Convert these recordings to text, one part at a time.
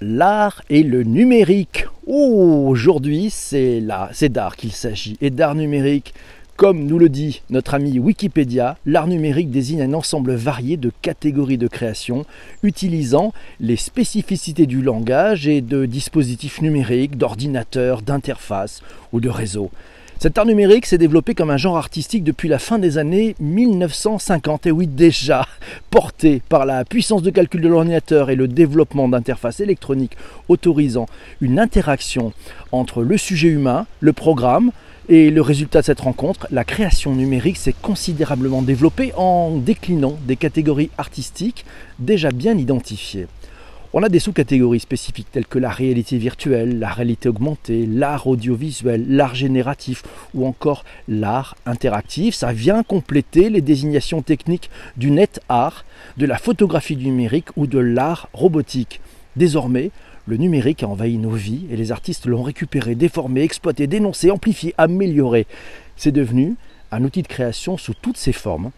l'art et le numérique. Aujourd'hui, c'est c'est d'art qu'il s'agit. Et d'art numérique, comme nous le dit notre ami Wikipédia, l'art numérique désigne un ensemble varié de catégories de création utilisant les spécificités du langage et de dispositifs numériques, d'ordinateurs, d'interfaces ou de réseaux. Cet art numérique s'est développé comme un genre artistique depuis la fin des années 1950, et oui déjà, porté par la puissance de calcul de l'ordinateur et le développement d'interfaces électroniques autorisant une interaction entre le sujet humain, le programme, et le résultat de cette rencontre, la création numérique s'est considérablement développée en déclinant des catégories artistiques déjà bien identifiées. On a des sous-catégories spécifiques telles que la réalité virtuelle, la réalité augmentée, l'art audiovisuel, l'art génératif ou encore l'art interactif. Ça vient compléter les désignations techniques du net art, de la photographie numérique ou de l'art robotique. Désormais, le numérique a envahi nos vies et les artistes l'ont récupéré, déformé, exploité, dénoncé, amplifié, amélioré. C'est devenu un outil de création sous toutes ses formes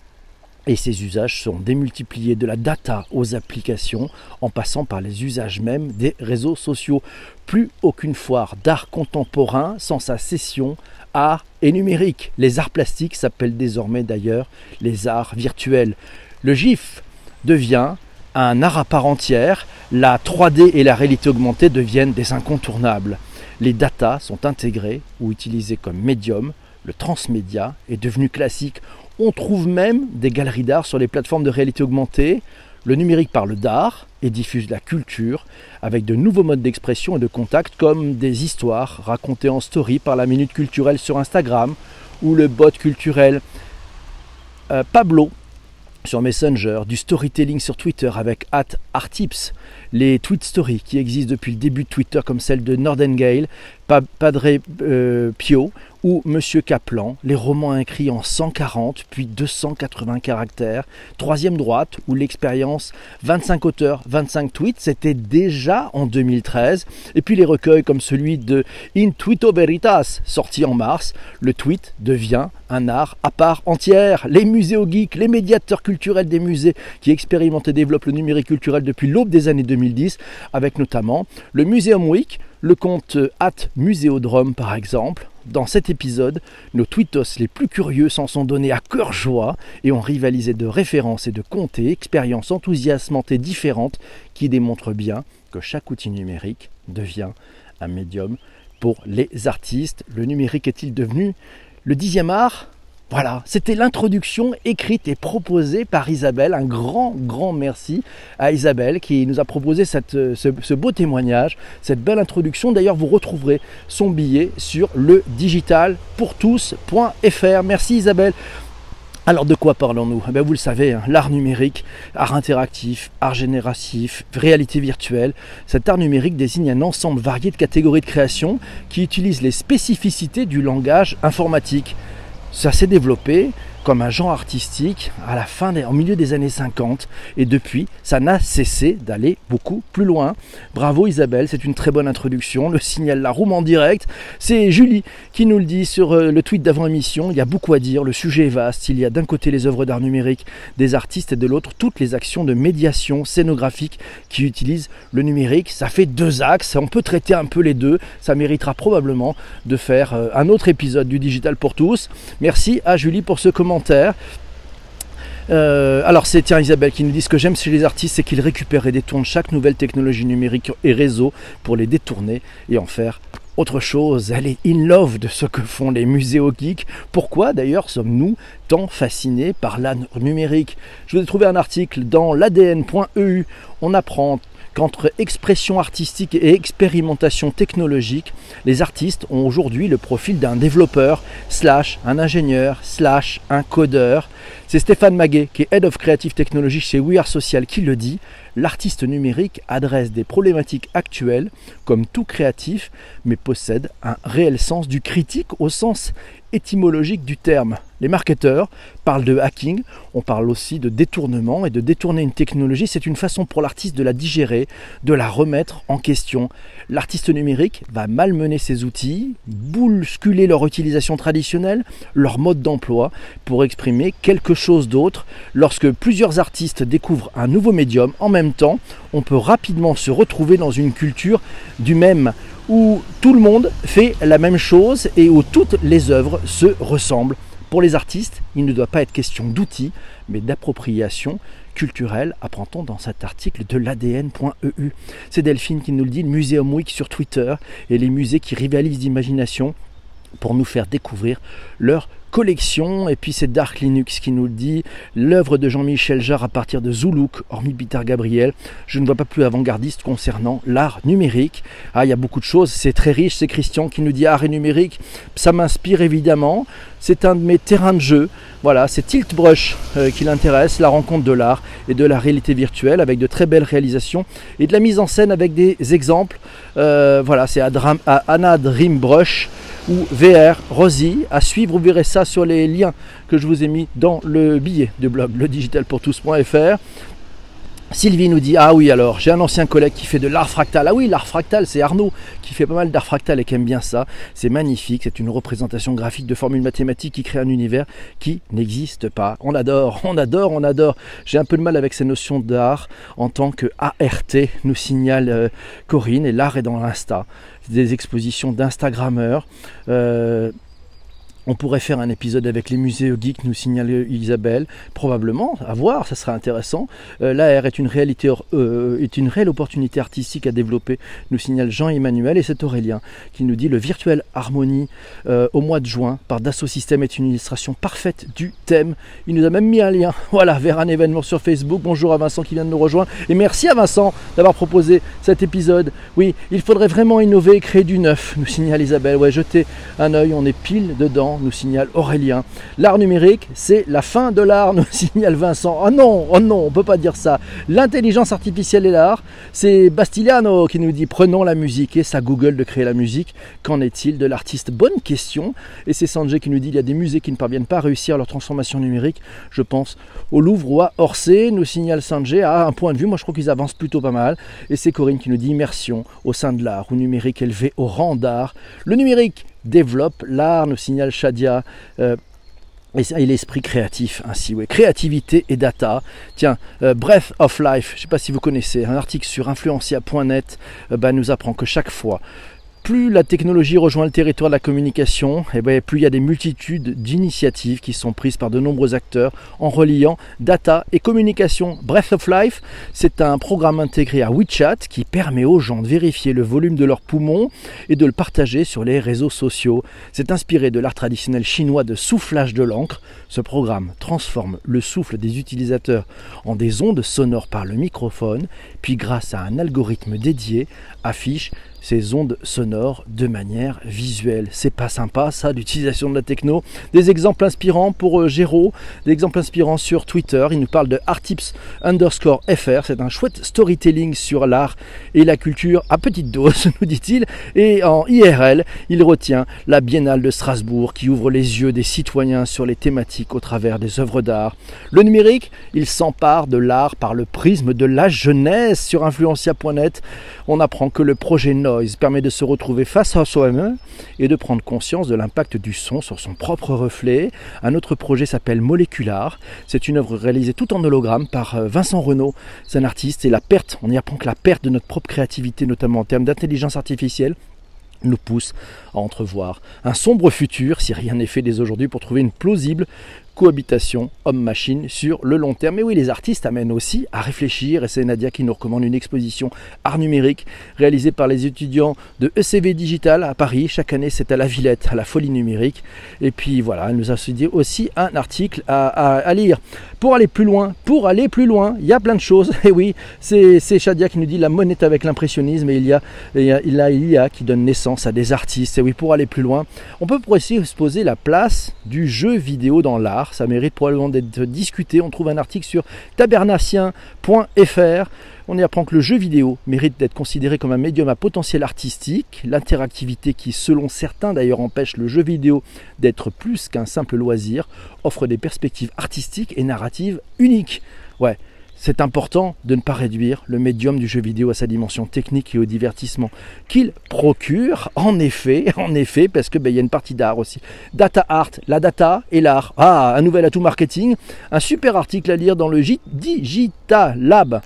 et ces usages sont démultipliés de la data aux applications en passant par les usages même des réseaux sociaux. Plus aucune foire d'art contemporain sans sa session art et numérique. Les arts plastiques s'appellent désormais d'ailleurs les arts virtuels. Le GIF devient un art à part entière, la 3D et la réalité augmentée deviennent des incontournables. Les datas sont intégrées ou utilisées comme médium, le transmédia est devenu classique on trouve même des galeries d'art sur les plateformes de réalité augmentée. Le numérique parle d'art et diffuse la culture avec de nouveaux modes d'expression et de contact comme des histoires racontées en story par la minute culturelle sur Instagram ou le bot culturel euh, Pablo sur Messenger, du storytelling sur Twitter avec Artips, les tweet stories qui existent depuis le début de Twitter comme celle de Nordengale, Padre euh, Pio ou Monsieur Kaplan, les romans écrits en 140 puis 280 caractères, troisième droite ou l'expérience 25 auteurs, 25 tweets, c'était déjà en 2013, et puis les recueils comme celui de In Twito Veritas, sorti en mars, le tweet devient un art à part entière. Les muséos geeks, les médiateurs culturels des musées qui expérimentent et développent le numérique culturel depuis l'aube des années 2010, avec notamment le Museum Week, le compte at Muséodrome par exemple. Dans cet épisode, nos tweetos les plus curieux s'en sont donnés à cœur joie et ont rivalisé de références et de comptes et expériences enthousiasmantes et différentes qui démontrent bien que chaque outil numérique devient un médium pour les artistes. Le numérique est-il devenu le dixième art? Voilà, c'était l'introduction écrite et proposée par Isabelle. Un grand, grand merci à Isabelle qui nous a proposé cette, ce, beau témoignage, cette belle introduction. D'ailleurs, vous retrouverez son billet sur le digitalpourtous.fr. Merci Isabelle. Alors de quoi parlons-nous? Eh Vous le savez, hein, l'art numérique, art interactif, art génératif, réalité virtuelle. Cet art numérique désigne un ensemble varié de catégories de création qui utilisent les spécificités du langage informatique ça s'est développé comme un genre artistique à la fin des, en milieu des années 50 et depuis ça n'a cessé d'aller beaucoup plus loin. Bravo Isabelle, c'est une très bonne introduction. Le signal la room en direct, c'est Julie qui nous le dit sur euh, le tweet d'avant émission. Il y a beaucoup à dire, le sujet est vaste. Il y a d'un côté les œuvres d'art numérique des artistes et de l'autre toutes les actions de médiation scénographique qui utilisent le numérique. Ça fait deux axes, on peut traiter un peu les deux. Ça méritera probablement de faire euh, un autre épisode du Digital pour tous. Merci à Julie pour ce commentaire euh, alors c'est tiens Isabelle qui nous dit ce que j'aime chez les artistes, c'est qu'ils récupèrent et détournent chaque nouvelle technologie numérique et réseau pour les détourner et en faire autre chose. Elle est in love de ce que font les muséos geeks. Pourquoi d'ailleurs sommes-nous tant fascinés par l'art numérique? Je vous ai trouvé un article dans l'ADN.eu. On apprend qu'entre expression artistique et expérimentation technologique, les artistes ont aujourd'hui le profil d'un développeur, slash un ingénieur, slash un codeur. C'est Stéphane Maguet, qui est Head of Creative Technology chez We Are Social, qui le dit. L'artiste numérique adresse des problématiques actuelles, comme tout créatif, mais possède un réel sens du critique au sens étymologique du terme. Les marketeurs parlent de hacking, on parle aussi de détournement et de détourner une technologie, c'est une façon pour l'artiste de la digérer, de la remettre en question. L'artiste numérique va malmener ses outils, bousculer leur utilisation traditionnelle, leur mode d'emploi pour exprimer quelque chose d'autre. Lorsque plusieurs artistes découvrent un nouveau médium en même temps, on peut rapidement se retrouver dans une culture du même où tout le monde fait la même chose et où toutes les œuvres se ressemblent. Pour les artistes, il ne doit pas être question d'outils, mais d'appropriation culturelle, apprend-on dans cet article de l'ADN.eu. C'est Delphine qui nous le dit, le Muséum Week sur Twitter et les musées qui rivalisent d'imagination pour nous faire découvrir leur collection. Et puis c'est Dark Linux qui nous le dit. L'œuvre de Jean-Michel Jarre à partir de Zoulouk, hormis Peter Gabriel. Je ne vois pas plus avant-gardiste concernant l'art numérique. Ah, il y a beaucoup de choses. C'est très riche. C'est Christian qui nous dit art et numérique. Ça m'inspire évidemment. C'est un de mes terrains de jeu. Voilà, c'est Tilt Brush euh, qui l'intéresse, la rencontre de l'art et de la réalité virtuelle avec de très belles réalisations et de la mise en scène avec des exemples. Euh, voilà, c'est Anna Dream Brush ou VR Rosy. À suivre, vous verrez ça sur les liens que je vous ai mis dans le billet de blog ledigitalpourtous.fr. Sylvie nous dit Ah oui, alors j'ai un ancien collègue qui fait de l'art fractal. Ah oui, l'art fractal, c'est Arnaud qui fait pas mal d'art fractal et qui aime bien ça. C'est magnifique, c'est une représentation graphique de formules mathématiques qui crée un univers qui n'existe pas. On adore, on adore, on adore. J'ai un peu de mal avec ces notions d'art en tant que ART, nous signale euh, Corinne, et l'art est dans l'Insta. Des expositions d'Instagrammeurs. Euh, on pourrait faire un épisode avec les musées geeks, nous signale Isabelle. Probablement, à voir, ça serait intéressant. Euh, L'AR est une réalité, euh, est une réelle opportunité artistique à développer, nous signale Jean-Emmanuel. Et c'est Aurélien qui nous dit le virtuel harmonie euh, au mois de juin par Dassault Systèmes est une illustration parfaite du thème. Il nous a même mis un lien, voilà, vers un événement sur Facebook. Bonjour à Vincent qui vient de nous rejoindre. Et merci à Vincent d'avoir proposé cet épisode. Oui, il faudrait vraiment innover et créer du neuf, nous signale Isabelle. Ouais, jetez un œil, on est pile dedans nous signale Aurélien. L'art numérique, c'est la fin de l'art, nous signale Vincent. Oh non, oh non, on peut pas dire ça. L'intelligence artificielle et l'art, c'est Bastiliano qui nous dit prenons la musique et ça Google de créer la musique. Qu'en est-il de l'artiste? Bonne question. Et c'est Sanjay qui nous dit il y a des musées qui ne parviennent pas à réussir leur transformation numérique. Je pense au Louvre ou à Orsay, nous signale Sanjay. À un point de vue, moi je crois qu'ils avancent plutôt pas mal. Et c'est Corinne qui nous dit immersion au sein de l'art ou numérique élevé au rang d'art. Le numérique développe l'art, nous signale Shadia. Euh, et, l'esprit créatif ainsi, oui. Créativité et data. Tiens, euh, Breath of Life, je ne sais pas si vous connaissez, un article sur influencia.net euh, bah, nous apprend que chaque fois plus la technologie rejoint le territoire de la communication, et eh ben, plus il y a des multitudes d'initiatives qui sont prises par de nombreux acteurs en reliant data et communication. Breath of Life, c'est un programme intégré à WeChat qui permet aux gens de vérifier le volume de leurs poumons et de le partager sur les réseaux sociaux. C'est inspiré de l'art traditionnel chinois de soufflage de l'encre. Ce programme transforme le souffle des utilisateurs en des ondes sonores par le microphone, puis grâce à un algorithme dédié, affiche ces ondes sonores de manière visuelle. C'est pas sympa ça d'utilisation de la techno. Des exemples inspirants pour euh, Géraud, des exemples inspirants sur Twitter. Il nous parle de artips underscore fr. C'est un chouette storytelling sur l'art et la culture à petite dose, nous dit-il. Et en IRL, il retient la Biennale de Strasbourg qui ouvre les yeux des citoyens sur les thématiques au travers des œuvres d'art. Le numérique, il s'empare de l'art par le prisme de la jeunesse sur influencia.net. On apprend que le projet Noise permet de se retrouver face à soi-même et de prendre conscience de l'impact du son sur son propre reflet. Un autre projet s'appelle Molécular. C'est une œuvre réalisée tout en hologramme par euh, Vincent Renault. C'est un artiste et la perte, on y apprend que la perte de notre propre créativité, notamment en termes d'intelligence artificielle, nous pousse à entrevoir un sombre futur, si rien n'est fait dès aujourd'hui, pour trouver une plausible cohabitation homme-machine sur le long terme. Mais oui, les artistes amènent aussi à réfléchir, et c'est Nadia qui nous recommande une exposition art numérique réalisée par les étudiants de ECV Digital à Paris. Chaque année, c'est à la Villette, à la folie numérique. Et puis voilà, elle nous a dit aussi un article à, lire. Pour aller plus loin, pour aller plus loin, il y a plein de choses. Et oui, c'est Shadia qui nous dit la monnaie avec l'impressionnisme et il y, a, il y a l'IA qui donne naissance à des artistes. Et oui, pour aller plus loin, on peut de se poser la place du jeu vidéo dans l'art ça mérite probablement d'être discuté. On trouve un article sur tabernacien.fr On y apprend que le jeu vidéo mérite d'être considéré comme un médium à potentiel artistique, l'interactivité qui, selon certains d'ailleurs, empêche le jeu vidéo d'être plus qu'un simple loisir, offre des perspectives artistiques et narratives uniques. Ouais, c'est important de ne pas réduire le médium du jeu vidéo à sa dimension technique et au divertissement qu'il procure, en effet, en effet, parce que ben, il y a une partie d'art aussi. Data art, la data et l'art. Ah, un nouvel atout marketing, un super article à lire dans le Digital Lab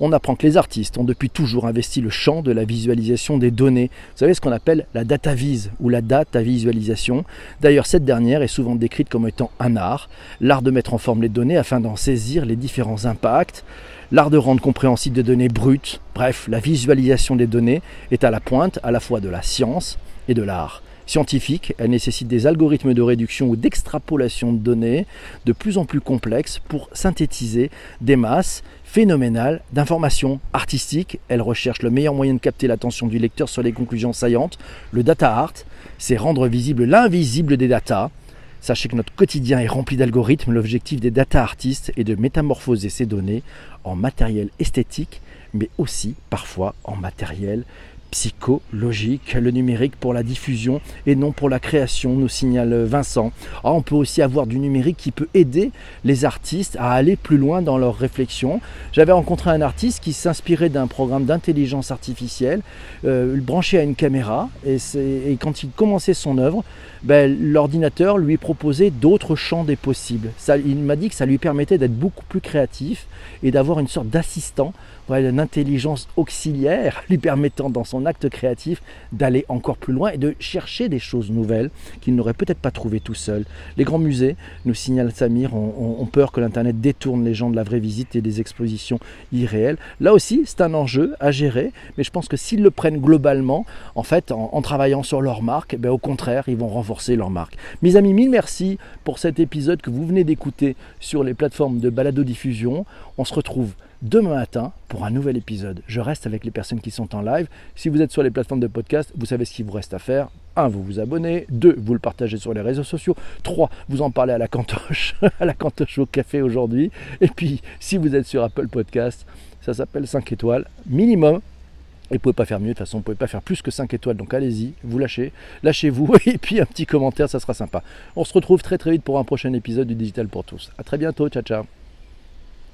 on apprend que les artistes ont depuis toujours investi le champ de la visualisation des données. Vous savez ce qu'on appelle la data vise ou la data visualisation. D'ailleurs, cette dernière est souvent décrite comme étant un art, l'art de mettre en forme les données afin d'en saisir les différents impacts, l'art de rendre compréhensibles des données brutes. Bref, la visualisation des données est à la pointe à la fois de la science et de l'art scientifique. Elle nécessite des algorithmes de réduction ou d'extrapolation de données de plus en plus complexes pour synthétiser des masses phénoménales d'informations artistiques. Elle recherche le meilleur moyen de capter l'attention du lecteur sur les conclusions saillantes. Le data art, c'est rendre visible l'invisible des data. Sachez que notre quotidien est rempli d'algorithmes. L'objectif des data artistes est de métamorphoser ces données en matériel esthétique, mais aussi parfois en matériel psychologique, le numérique pour la diffusion et non pour la création, nous signale Vincent. Ah, on peut aussi avoir du numérique qui peut aider les artistes à aller plus loin dans leurs réflexions. J'avais rencontré un artiste qui s'inspirait d'un programme d'intelligence artificielle, euh, branché à une caméra, et, quand il commençait son œuvre, ben, l'ordinateur lui proposait d'autres champs des possibles. Il m'a dit que ça lui permettait d'être beaucoup plus créatif et d'avoir une sorte d'assistant une intelligence auxiliaire lui permettant dans son acte créatif d'aller encore plus loin et de chercher des choses nouvelles qu'il n'aurait peut-être pas trouvées tout seul. Les grands musées, nous signale Samir, ont, peur que l'Internet détourne les gens de la vraie visite et des expositions irréelles. Là aussi, c'est un enjeu à gérer, mais je pense que s'ils le prennent globalement, en fait, en, travaillant sur leur marque, ben, au contraire, ils vont renforcer leur marque. Mes amis, mille merci pour cet épisode que vous venez d'écouter sur les plateformes de balado-diffusion. On se retrouve demain matin pour un nouvel épisode. Je reste avec les personnes qui sont en live. Si vous êtes sur les plateformes de podcast, vous savez ce qu'il vous reste à faire. 1. Vous vous abonnez. 2. Vous le partagez sur les réseaux sociaux. 3. Vous en parlez à la cantoche, à la au café aujourd'hui. Et puis, si vous êtes sur Apple Podcast, ça s'appelle 5 étoiles minimum. Et vous pouvez pas faire mieux, de toute façon, vous pouvez pas faire plus que 5 étoiles, donc allez-y, vous lâchez, lâchez-vous, et puis un petit commentaire, ça sera sympa. On se retrouve très très vite pour un prochain épisode du Digital pour tous. A très bientôt, ciao ciao